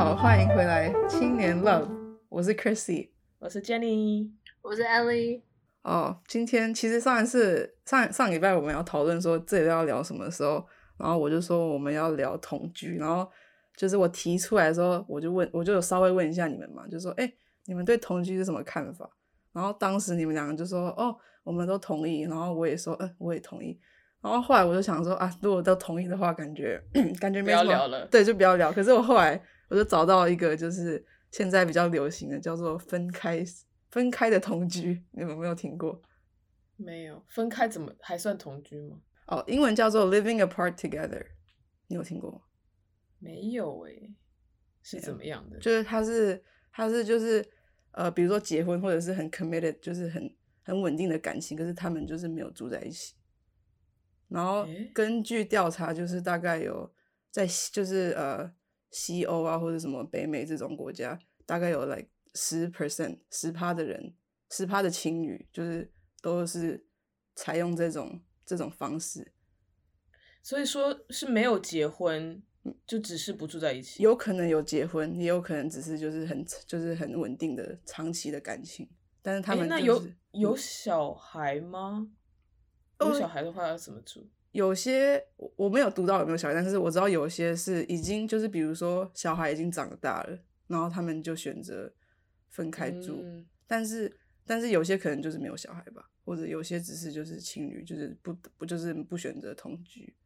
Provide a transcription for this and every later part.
好，欢迎回来《青年 Love》，我是 Chrissy，我是 Jenny，我是 Ellie。哦，今天其实上一次上上礼拜我们要讨论说这里要聊什么的时候，然后我就说我们要聊同居，然后就是我提出来的时候，我就问，我就有稍微问一下你们嘛，就说，哎，你们对同居是什么看法？然后当时你们两个就说，哦，我们都同意，然后我也说，嗯，我也同意。然后后来我就想说啊，如果都同意的话，感觉 感觉没什么，对，就不要聊。可是我后来我就找到一个，就是现在比较流行的，叫做分开分开的同居，你们有没有听过？没有，分开怎么还算同居吗？哦，英文叫做 living apart together，你有听过吗？没有诶，是怎么样的？就是他是他是就是呃，比如说结婚或者是很 committed，就是很很稳定的感情，可是他们就是没有住在一起。然后根据调查，就是大概有在就是呃西欧啊或者什么北美这种国家，大概有来十 percent 十趴的人，十趴的情侣就是都是采用这种这种方式。所以说是没有结婚，就只是不住在一起。有可能有结婚，也有可能只是就是很就是很稳定的长期的感情。但是他们那有有小孩吗？有小孩的话要怎么住？有些我我没有读到有没有小孩，但是我知道有些是已经就是比如说小孩已经长大了，然后他们就选择分开住。但是但是有些可能就是没有小孩吧，或者有些只是就是情侣，就是不不就是不选择同居。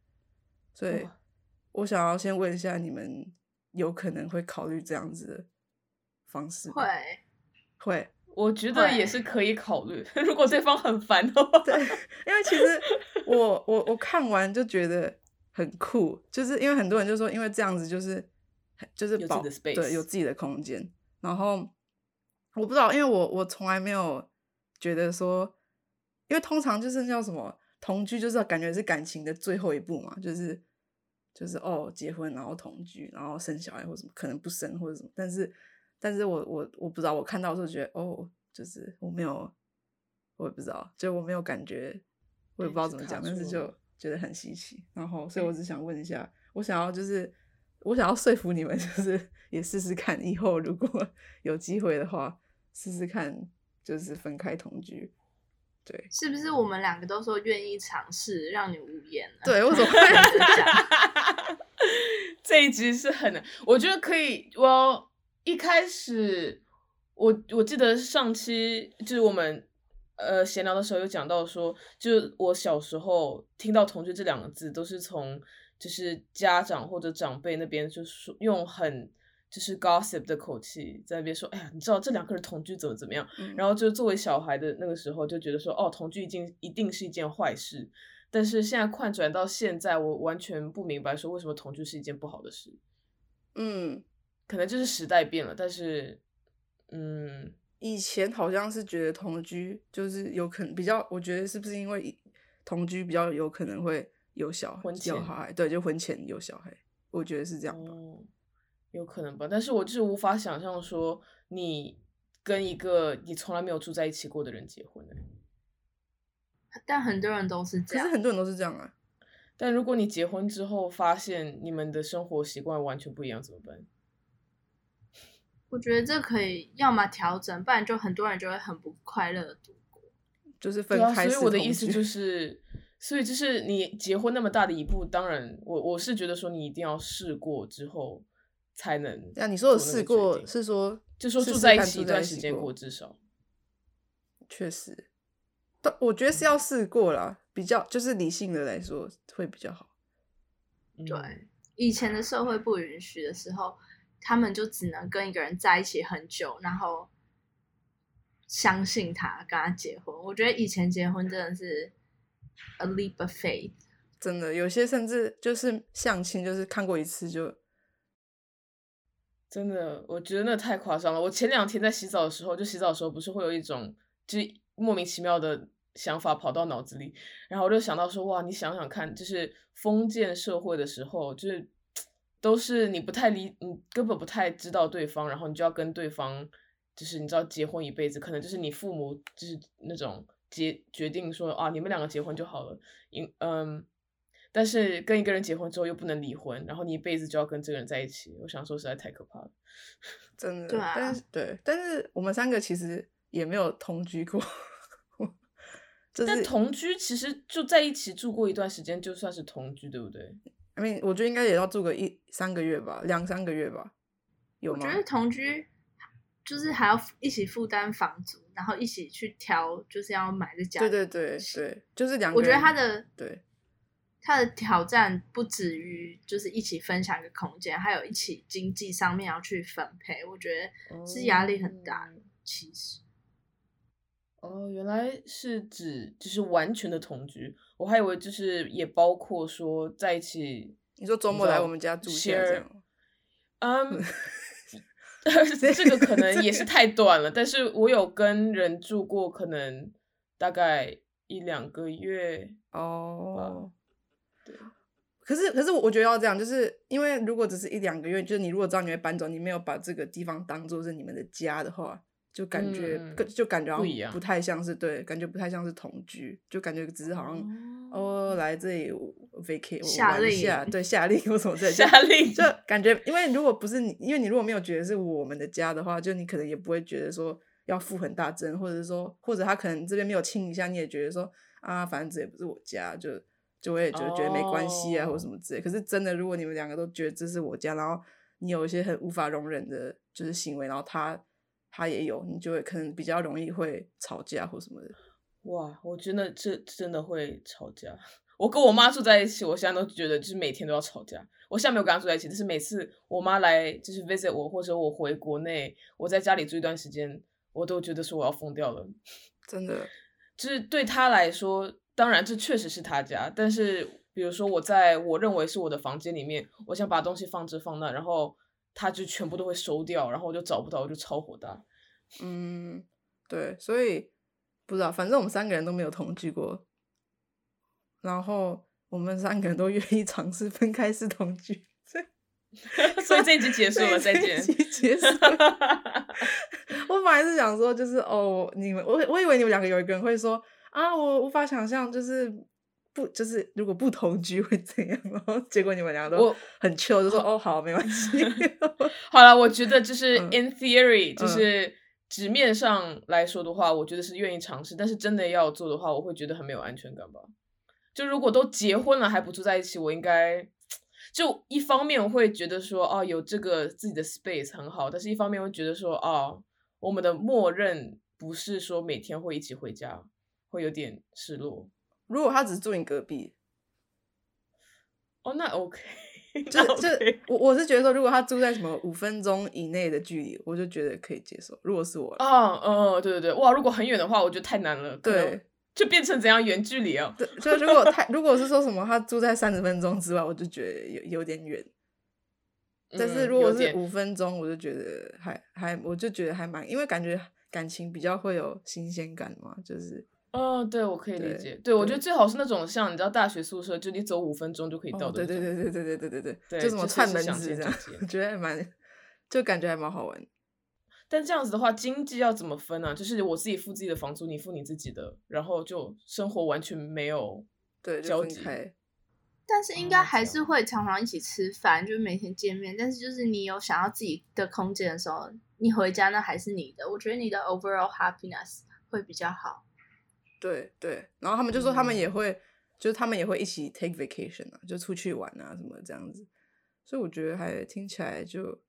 所以我想要先问一下，你们有可能会考虑这样子的方式？会会。我觉得也是可以考虑，如果对方很烦的话。对，因为其实 我我我看完就觉得很酷，就是因为很多人就说，因为这样子就是就是保对有自己的空间。然后我不知道，因为我我从来没有觉得说，因为通常就是叫什么同居，就是感觉是感情的最后一步嘛，就是就是哦结婚然后同居然后生小孩或什么，可能不生或者什么，但是。但是我我我不知道，我看到的时候觉得哦，就是我没有，我也不知道，就我没有感觉，我也不知道怎么讲，但是就觉得很稀奇。然后，所以我只想问一下，我想要就是我想要说服你们，就是也试试看，以后如果 有机会的话，试试看，就是分开同居。对，是不是我们两个都说愿意尝试，让你无言了？对，我怎么？这一集是很，我觉得可以，我。一开始，我我记得上期就是我们呃闲聊的时候有讲到说，就是我小时候听到同居这两个字，都是从就是家长或者长辈那边就是用很就是 gossip 的口气在那边说，哎呀，你知道这两个人同居怎么怎么样？然后就作为小孩的那个时候就觉得说，哦，同居一定一定是一件坏事。但是现在快转到现在，我完全不明白说为什么同居是一件不好的事。嗯。可能就是时代变了，但是，嗯，以前好像是觉得同居就是有可能比较，我觉得是不是因为同居比较有可能会有小婚有小孩，对，就婚前有小孩，我觉得是这样吧，有可能吧。但是我就是无法想象说你跟一个你从来没有住在一起过的人结婚但很多人都是这样，可是很多人都是这样啊。但如果你结婚之后发现你们的生活习惯完全不一样，怎么办？我觉得这可以，要么调整，不然就很多人就会很不快乐的度过。就是分开。所以我的意思就 是，所以就是你结婚那么大的一步，当然，我我是觉得说你一定要试过之后才能。那你说的试过是说，就说住在一起一段时间过，至少。确实，但我觉得是要试过了，比较就是理性的来说会比较好。对，以前的社会不允许的时候。他们就只能跟一个人在一起很久，然后相信他，跟他结婚。我觉得以前结婚真的是 a leap of faith，真的有些甚至就是相亲，就是看过一次就真的，我觉得那太夸张了。我前两天在洗澡的时候，就洗澡的时候不是会有一种就是莫名其妙的想法跑到脑子里，然后我就想到说，哇，你想想看，就是封建社会的时候，就是。都是你不太理，你根本不太知道对方，然后你就要跟对方，就是你知道结婚一辈子，可能就是你父母就是那种决决定说啊，你们两个结婚就好了。因嗯，但是跟一个人结婚之后又不能离婚，然后你一辈子就要跟这个人在一起，我想说实在太可怕了，真的。对啊，但是对，但是我们三个其实也没有同居过。但同居其实就在一起住过一段时间，就算是同居，对不对？I mean，我觉得应该也要住个一三个月吧，两三个月吧。有吗？我觉得同居就是还要一起负担房租，然后一起去挑，就是要买的家。对对对对，就是两。我觉得他的对他的挑战不止于就是一起分享一个空间，还有一起经济上面要去分配，我觉得是压力很大。其实。哦，原来是指就是完全的同居，我还以为就是也包括说在一起。你说周末来我们家住下这样？嗯，这个可能也是太短了。但是我有跟人住过，可能大概一两个月哦。对，可是可是我觉得要这样，就是因为如果只是一两个月，就是你如果知道你会搬走，你没有把这个地方当做是你们的家的话。就感觉，就感觉好不太像是对，感觉不太像是同居，就感觉只是好像哦来这里 vacate 夏令下，对夏令或什么之类，夏令 就感觉，因为如果不是你，因为你如果没有觉得是我们的家的话，就你可能也不会觉得说要付很大针，或者是说，或者他可能这边没有亲一下，你也觉得说啊，反正这也不是我家，就就我也就觉得没关系啊，或者什么之类。可是真的，如果你们两个都觉得这是我家，然后你有一些很无法容忍的，就是行为，然后他。他也有，你就会可能比较容易会吵架或什么的。哇，我真的这真的会吵架。我跟我妈住在一起，我现在都觉得就是每天都要吵架。我现在没有跟她住在一起，但是每次我妈来就是 visit 我，或者我回国内，我在家里住一段时间，我都觉得说我要疯掉了。真的，就是对她来说，当然这确实是她家，但是比如说我在我认为是我的房间里面，我想把东西放这放那，然后。他就全部都会收掉，然后我就找不到，我就超火大。嗯，对，所以不知道，反正我们三个人都没有同居过，然后我们三个人都愿意尝试分开式同居，所以 这集结束了，再见。结束了。我本来是想说，就是哦，你们，我我以为你们两个有一个人会说啊，我无法想象，就是。不就是如果不同居会怎样？然 后结果你们两个都很 chill，就说哦好没关系。好了，我觉得就是 in theory，就是纸面上来说的话，我觉得是愿意尝试。但是真的要做的话，我会觉得很没有安全感吧。就如果都结婚了还不住在一起，我应该就一方面会觉得说哦有这个自己的 space 很好，但是一方面会觉得说哦我们的默认不是说每天会一起回家，会有点失落。如果他只是住你隔壁，哦，那 OK，就就我我是觉得说，如果他住在什么五分钟以内的距离，我就觉得可以接受。如果是我，啊，哦，对对对，哇，如果很远的话，我觉得太难了。对，就变成怎样远距离哦？对，就如果太 如果是说什么他住在三十分钟之外，我就觉得有有点远。但是如果是五分钟，我就觉得还还，我就觉得还蛮，因为感觉感情比较会有新鲜感嘛，就是。哦，对，我可以理解。对，我觉得最好是那种像你知道大学宿舍，就你走五分钟就可以到的。对对对对对对对对对，就什么串门子这样，我觉得还蛮，就感觉还蛮好玩。但这样子的话，经济要怎么分呢？就是我自己付自己的房租，你付你自己的，然后就生活完全没有对交集。但是应该还是会常常一起吃饭，就是每天见面。但是就是你有想要自己的空间的时候，你回家那还是你的。我觉得你的 overall happiness 会比较好。对对，然后他们就说他们也会，就是他们也会一起 take vacation 啊，就出去玩啊什么这样子，所以我觉得还听起来就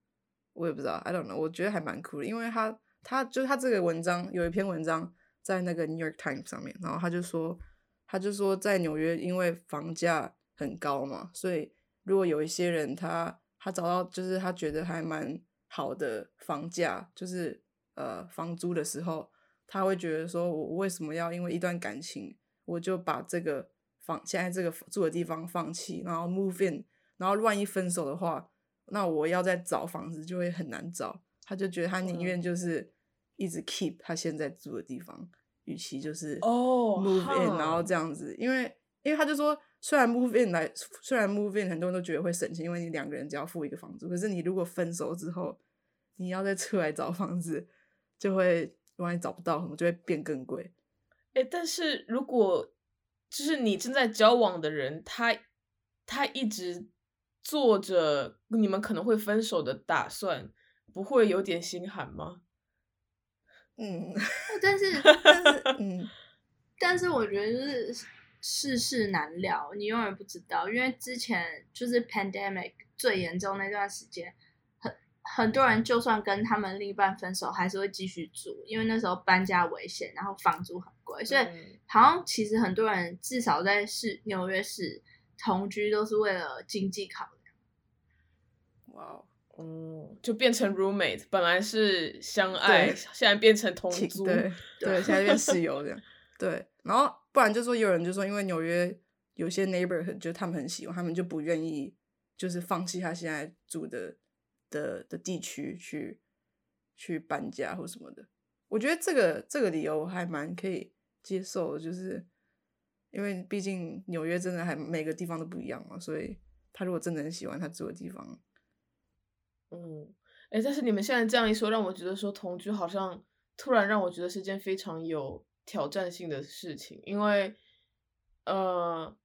我也不知道，I don't know，我觉得还蛮酷的，因为他他就是他这个文章有一篇文章在那个 New York Times 上面，然后他就说他就说在纽约因为房价很高嘛，所以如果有一些人他他找到就是他觉得还蛮好的房价，就是呃房租的时候。他会觉得说，我为什么要因为一段感情，我就把这个房现在这个住的地方放弃，然后 move in，然后万一分手的话，那我要再找房子就会很难找。他就觉得他宁愿就是一直 keep 他现在住的地方，与其就是哦 move in，然后这样子，因为因为他就说，虽然 move in 来，虽然 move in 很多人都觉得会省钱，因为你两个人只要付一个房租，可是你如果分手之后，你要再出来找房子，就会。万一找不到，可能就会变更贵。哎，但是如果就是你正在交往的人，他他一直做着你们可能会分手的打算，不会有点心寒吗？嗯，但是但是 嗯，但是我觉得就是世事难料，你永远不知道，因为之前就是 pandemic 最严重那段时间。很多人就算跟他们另一半分手，还是会继续住，因为那时候搬家危险，然后房租很贵，所以好像其实很多人至少在市纽约市同居都是为了经济考量。哇，哦，就变成 roommate，本来是相爱，现在变成同租，对对，现在变室友这样。对，然后不然就说有人就说，因为纽约有些 neighbor 就他们很喜欢，他们就不愿意就是放弃他现在住的。的的地区去去搬家或什么的，我觉得这个这个理由还蛮可以接受，就是因为毕竟纽约真的还每个地方都不一样嘛，所以他如果真的很喜欢他住的地方，嗯，哎，但是你们现在这样一说，让我觉得说同居好像突然让我觉得是件非常有挑战性的事情，因为呃。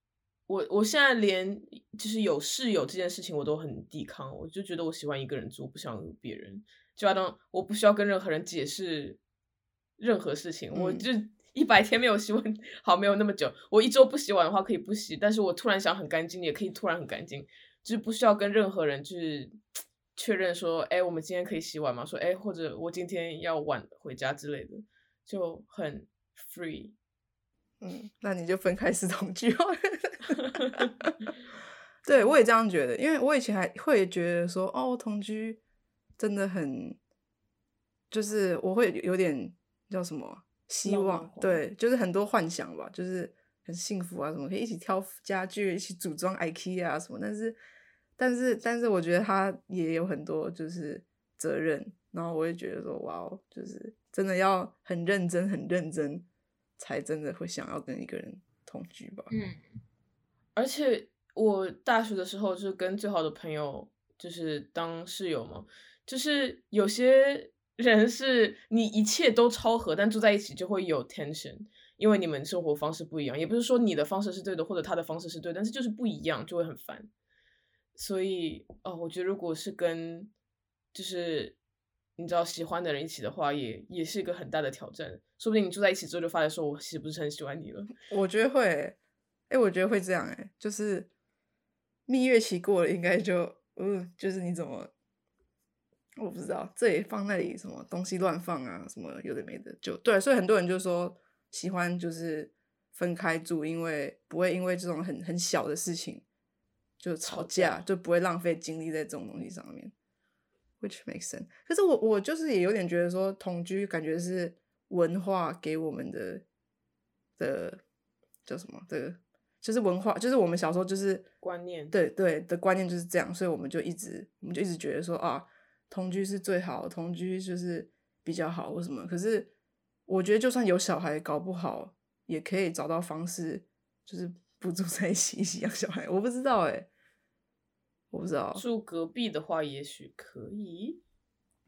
我我现在连就是有室友这件事情我都很抵抗，我就觉得我喜欢一个人住，不想有别人。就要当我不需要跟任何人解释任何事情，我就一百天没有洗碗，好没有那么久。我一周不洗碗的话可以不洗，但是我突然想很干净也可以突然很干净，就是不需要跟任何人就是确认说，哎，我们今天可以洗碗吗？说，哎，或者我今天要晚回家之类的，就很 free。嗯，那你就分开式同居哦。对，我也这样觉得，因为我以前还会觉得说，哦，同居真的很，就是我会有点叫什么希望，对，就是很多幻想吧，就是很幸福啊，什么可以一起挑家具，一起组装 IKEA 啊什么。但是，但是，但是，我觉得他也有很多就是责任，然后我也觉得说，哇哦，就是真的要很认真，很认真。才真的会想要跟一个人同居吧。嗯，而且我大学的时候就是跟最好的朋友就是当室友嘛，就是有些人是你一切都超合，但住在一起就会有 tension，因为你们生活方式不一样。也不是说你的方式是对的，或者他的方式是对，但是就是不一样，就会很烦。所以哦，我觉得如果是跟就是。你知道喜欢的人一起的话，也也是一个很大的挑战。说不定你住在一起之后，就发现说，我其实不是很喜欢你了。我觉得会，哎，我觉得会这样，哎，就是蜜月期过了，应该就，嗯，就是你怎么，我不知道，这里放那里什么东西乱放啊，什么有的没的，就对。所以很多人就说喜欢就是分开住，因为不会因为这种很很小的事情就吵架，就不会浪费精力在这种东西上面。Which makes sense。可是我我就是也有点觉得说同居感觉是文化给我们的的叫什么？的，就是文化，就是我们小时候就是观念，对对的观念就是这样，所以我们就一直我们就一直觉得说啊，同居是最好，同居就是比较好或什么。可是我觉得就算有小孩，搞不好也可以找到方式，就是不住在一起一起养小孩。我不知道哎。我不知道住隔壁的话，也许可以。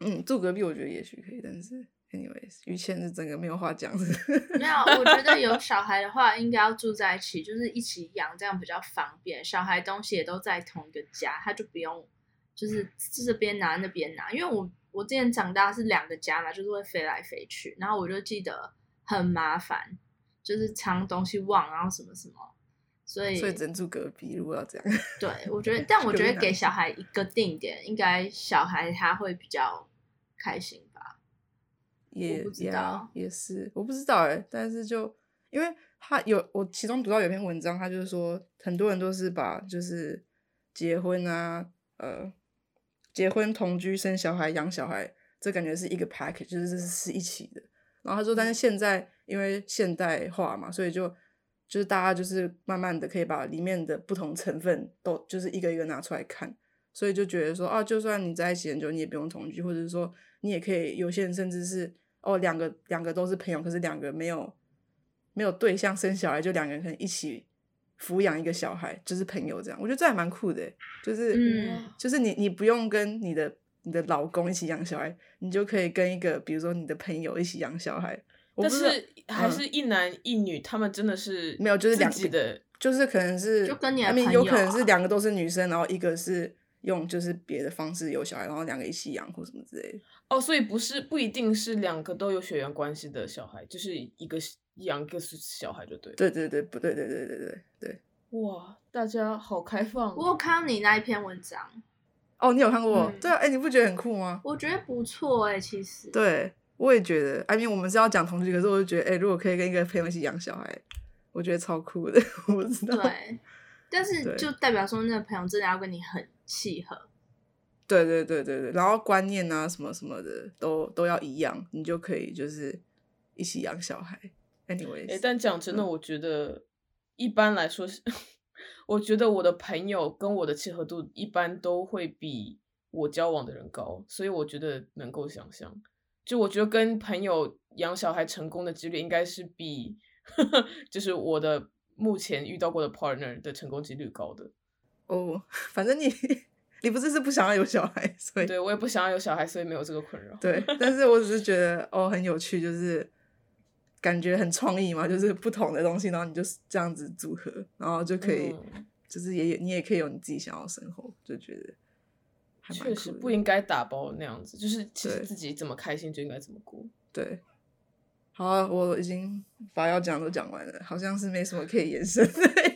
嗯，住隔壁我觉得也许可以，但是，anyways，于谦是整个没有话讲。没有，我觉得有小孩的话，应该要住在一起，就是一起养，这样比较方便。小孩东西也都在同一个家，他就不用就是这边拿那边拿。因为我我之前长大是两个家嘛，就是会飞来飞去，然后我就记得很麻烦，就是藏东西忘，然后什么什么。所以，所以只能住隔壁。如果要这样，对我觉得，但我觉得给小孩一个定点，应该小孩他会比较开心吧。也不知道，也是我不知道哎。但是就因为他有我其中读到有篇文章，他就是说很多人都是把就是结婚啊，呃，结婚同居生小孩养小孩，这感觉是一个 package，就是是一起的。然后他说，但是现在因为现代化嘛，所以就。就是大家就是慢慢的可以把里面的不同成分都就是一个一个拿出来看，所以就觉得说啊，就算你在一起很久，你也不用同居，或者是说你也可以，有些人甚至是哦两个两个都是朋友，可是两个没有没有对象生小孩，就两个人可能一起抚养一个小孩，就是朋友这样。我觉得这还蛮酷的，就是嗯就是你你不用跟你的你的老公一起养小孩，你就可以跟一个比如说你的朋友一起养小孩。但是还是一男一女，他们真的是没有，就是两的，就是可能是就跟你的朋友，有可能是两个都是女生，然后一个是用就是别的方式有小孩，然后两个一起养或什么之类的。哦，所以不是不一定是两个都有血缘关系的小孩，就是一个养一个是小孩就对。对对对，不对对对对对对。哇，大家好开放！我有看到你那一篇文章。哦，你有看过？对啊，哎，你不觉得很酷吗？我觉得不错哎，其实。对，我也觉得。I mean，我们是要讲同居，可是我就觉得，哎，如果可以跟一个朋友一起养小孩，我觉得超酷的。我知道。对，但是就代表说那个朋友真的要跟你很契合。对对对对对，然后观念啊什么什么的都都要一样，你就可以就是一起养小孩。Anyway，哎，但讲真的，我觉得。一般来说是，我觉得我的朋友跟我的契合度一般都会比我交往的人高，所以我觉得能够想象，就我觉得跟朋友养小孩成功的几率应该是比，就是我的目前遇到过的 partner 的成功几率高的。哦，反正你你不是是不想要有小孩，所以对我也不想要有小孩，所以没有这个困扰。对，但是我只是觉得哦很有趣，就是。感觉很创意嘛，就是不同的东西，然后你就是这样子组合，然后就可以，就是也你也可以有你自己想要生活，就觉得确实不应该打包那样子，就是其实自己怎么开心就应该怎么过。对，好，我已经把要讲都讲完了，好像是没什么可以延伸的。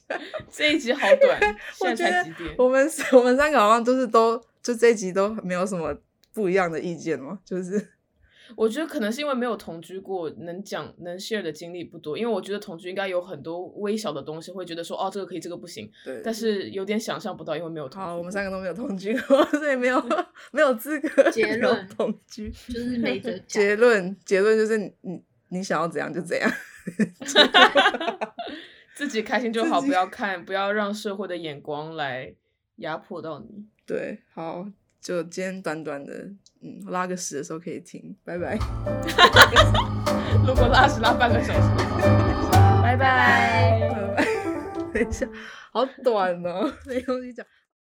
这一集好短，现在才几点？我们 我们三个好像都是都就这一集都没有什么不一样的意见嘛，就是。我觉得可能是因为没有同居过，能讲能 share 的经历不多。因为我觉得同居应该有很多微小的东西，会觉得说哦，这个可以，这个不行。对。但是有点想象不到，因为没有同。好，我们三个都没有同居过，所以没有没有资格结论同居，就是没得结论。结论就是你你想要怎样就怎样，自己开心就好，不要看，不要让社会的眼光来压迫到你。对，好，就今天短短的。嗯，拉个屎的时候可以听，拜拜。如果拉屎拉半个小时，拜拜。等一下，好短哦，没东西讲。